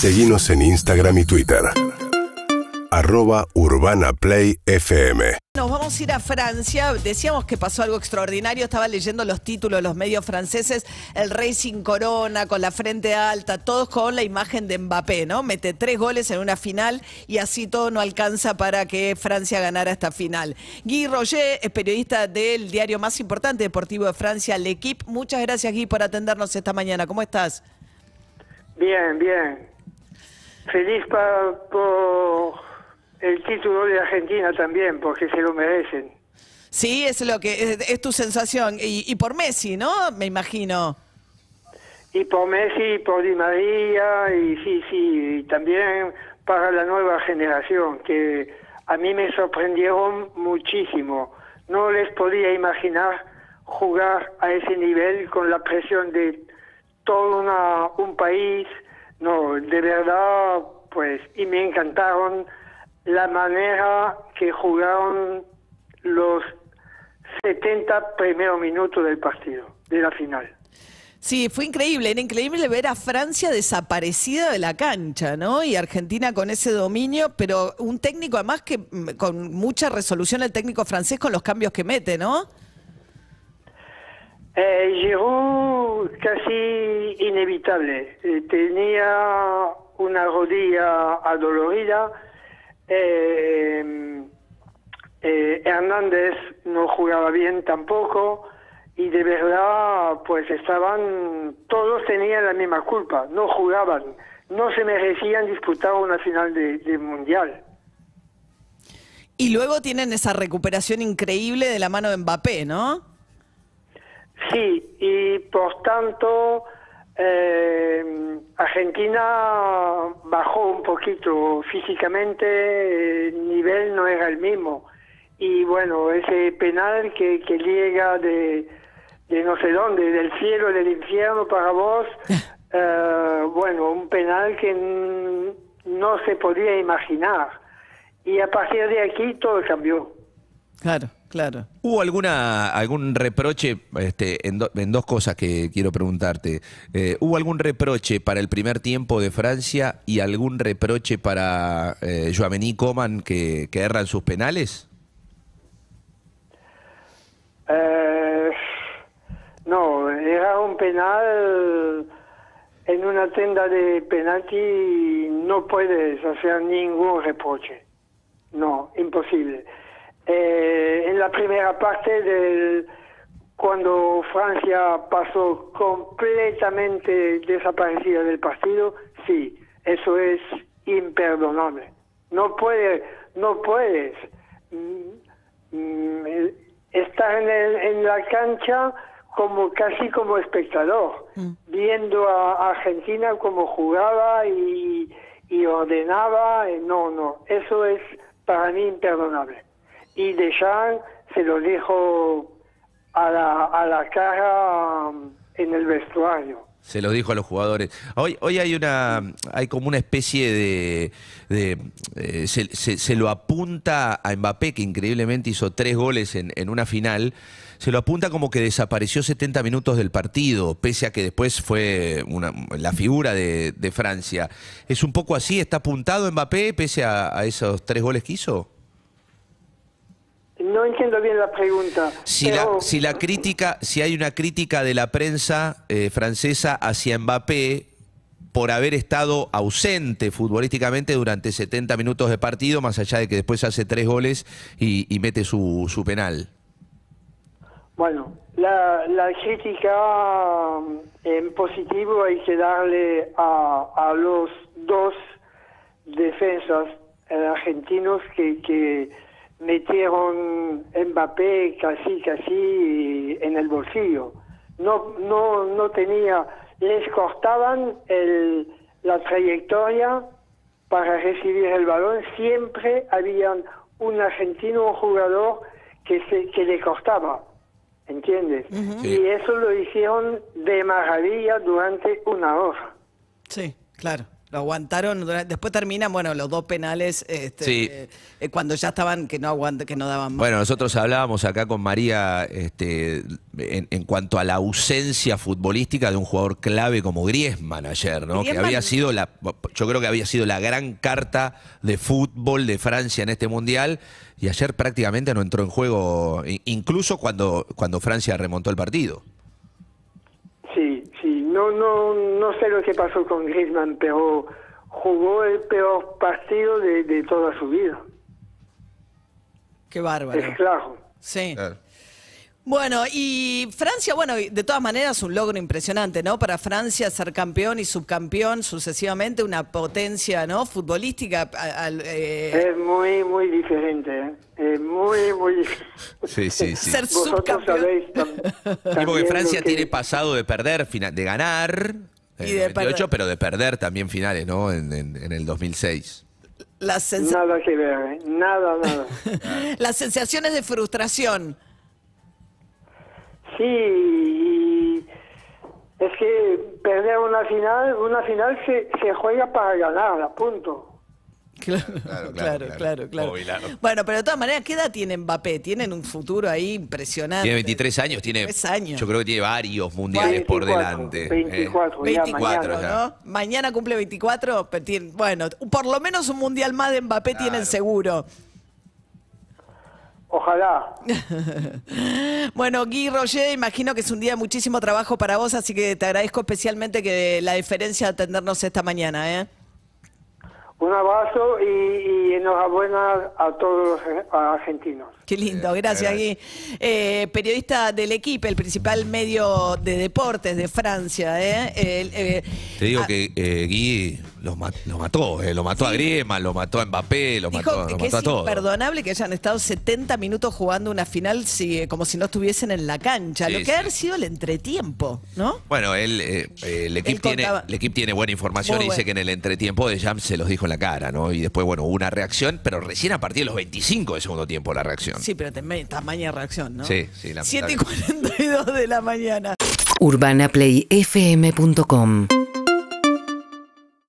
Seguimos en Instagram y Twitter. Arroba Urbana Play FM. Nos vamos a ir a Francia. Decíamos que pasó algo extraordinario. Estaba leyendo los títulos, los medios franceses. El rey sin corona, con la frente alta, todos con la imagen de Mbappé, ¿no? Mete tres goles en una final y así todo no alcanza para que Francia ganara esta final. Guy Roger es periodista del diario más importante deportivo de Francia, L'Equipe. Muchas gracias, Guy, por atendernos esta mañana. ¿Cómo estás? Bien, bien. Feliz pa- por el título de Argentina también, porque se lo merecen. Sí, es lo que es, es tu sensación. Y, y por Messi, ¿no? Me imagino. Y por Messi, y por Di María, y sí, sí, y también para la nueva generación, que a mí me sorprendieron muchísimo. No les podía imaginar jugar a ese nivel con la presión de todo una, un país. No, de verdad, pues, y me encantaron la manera que jugaron los 70 primeros minutos del partido, de la final. Sí, fue increíble, era increíble ver a Francia desaparecida de la cancha, ¿no? Y Argentina con ese dominio, pero un técnico además que mm, con mucha resolución el técnico francés con los cambios que mete, ¿no? Eh, casi inevitable. Eh, tenía una rodilla adolorida. Eh, eh, Hernández no jugaba bien tampoco. Y de verdad, pues estaban, todos tenían la misma culpa, no jugaban, no se merecían disputar una final de, de mundial. Y luego tienen esa recuperación increíble de la mano de Mbappé, ¿no? Sí, y por tanto, eh, Argentina bajó un poquito físicamente, el nivel no era el mismo. Y bueno, ese penal que, que llega de, de no sé dónde, del cielo, del infierno para vos, eh, bueno, un penal que no se podía imaginar. Y a partir de aquí todo cambió. Claro, claro. ¿Hubo alguna algún reproche este, en, do- en dos cosas que quiero preguntarte? Eh, ¿Hubo algún reproche para el primer tiempo de Francia y algún reproche para eh, Joamení Coman que, que erran sus penales? Eh, no, era un penal en una tenda de penalti, no puedes hacer ningún reproche. No, imposible. Eh, en la primera parte del cuando Francia pasó completamente desaparecida del partido, sí, eso es imperdonable. No puede, no puedes mm, mm, estar en, el- en la cancha como casi como espectador, viendo a a Argentina como jugaba y, y ordenaba. eh, No, no, eso es para mí imperdonable. Y Deschamps se lo dijo a la, a la cara um, en el vestuario. Se lo dijo a los jugadores. Hoy, hoy hay una, hay como una especie de, de, eh, se, se- se lo apunta a Mbappé que increíblemente hizo tres goles en, en una final. Se lo apunta como que desapareció 70 minutos del partido, pese a que después fue una, la figura de, de Francia. ¿Es un poco así? ¿Está apuntado Mbappé pese a, a esos tres goles que hizo? No entiendo bien la pregunta. Si pero- la, si la crítica, si hay una crítica de la prensa eh, francesa hacia Mbappé por haber estado ausente futbolísticamente durante 70 minutos de partido, más allá de que después hace tres goles y, y mete su, su penal. Bueno, la, la crítica um, en positivo hay que darle a, a los dos defensas eh, argentinos que, que metieron Mbappé casi casi en el bolsillo. No, no, no tenía, les cortaban el, la trayectoria para recibir el balón. Siempre había un argentino, un jugador que, se, que le cortaba. ¿Entiendes? Sí. Y eso lo hicieron de maravilla durante una hora. Sí, claro, Lo aguantaron, después terminan, bueno, los dos penales este, Sí. eh, cuando ya estaban que no aguant que no daban más. Bueno, nosotros hablábamos acá con María este, en, en cuanto a la ausencia futbolística de un jugador clave como Griezmann ayer, ¿no? Que había sido la, yo creo que había sido la gran carta de fútbol de Francia en este mundial y ayer prácticamente no entró en juego, incluso cuando, cuando Francia remontó el partido. No, no, no sé lo que pasó con Griezmann, pero jugó el peor partido de, de toda su vida. Qué bárbaro. Es claro. Sí. Bueno, y Francia, bueno, y de todas maneras un logro impresionante, ¿no? Para Francia ser campeón y subcampeón sucesivamente, una potencia, ¿no? Futbolística. al, eh, Es muy, muy diferente. ¿eh? Es muy, muy diferente. Sí, sí, sí. Ser Vosotros subcampeón. sabéis tam- Sí, porque Francia que- tiene pasado de perder, de ganar en Y el de 98, perder. pero de perder también finales, ¿no? En, en- en el 2006. las, sens- Nada que ver, ¿eh? nada, nada. las sensaciones de frustración. Sí, y es que perder una final, una final se, se juega para ganar, a punto. Claro, Claro, claro, claro, claro, claro. Bueno, pero de todas maneras, ¿qué edad tiene Mbappé? Tienen un futuro ahí impresionante. Tiene 23 años, tiene. 23 años. Yo creo que tiene varios mundiales por 24, delante. ¿eh? 24, ya 24, mañana. ya. ¿no? Mañana cumple 24, pero tiene- bueno, por lo menos un mundial más de Mbappé tienen seguro. Ojalá. Bueno, Gui Roger, imagino que es un día de muchísimo trabajo para vos, así que te agradezco especialmente que la diferencia de atendernos esta mañana, ¿eh? Un abrazo y, y enhorabuena a todos los argentinos. Qué lindo, gracias, Gui. Eh, periodista del equipo, el principal medio de deportes de Francia, ¿eh? El, eh, Te digo ah, que eh, Gui los, los mató, eh, lo mató a Griezmann, lo mató a Mbappé, lo Dijo mató, lo que mató es a todos. imperdonable que hayan estado 70 minutos jugando una final si- como si no estuviesen en la cancha. Sí, lo que sí. ha sido el entretiempo, ¿no? Bueno, él, eh, eh, el, equipo tiene, contaba- el equipo tiene buena información Muy y dice que en el entretiempo de Jam se los dijo en la cara, ¿no? Y después, bueno, hubo una reacción, pero recién a partir de los 25 de segundo tiempo la reacción. Sí, pero tamaña reacción, ¿no? Sí, sí, lamentable. 7 y 42 de la mañana. urbanaplayfm.com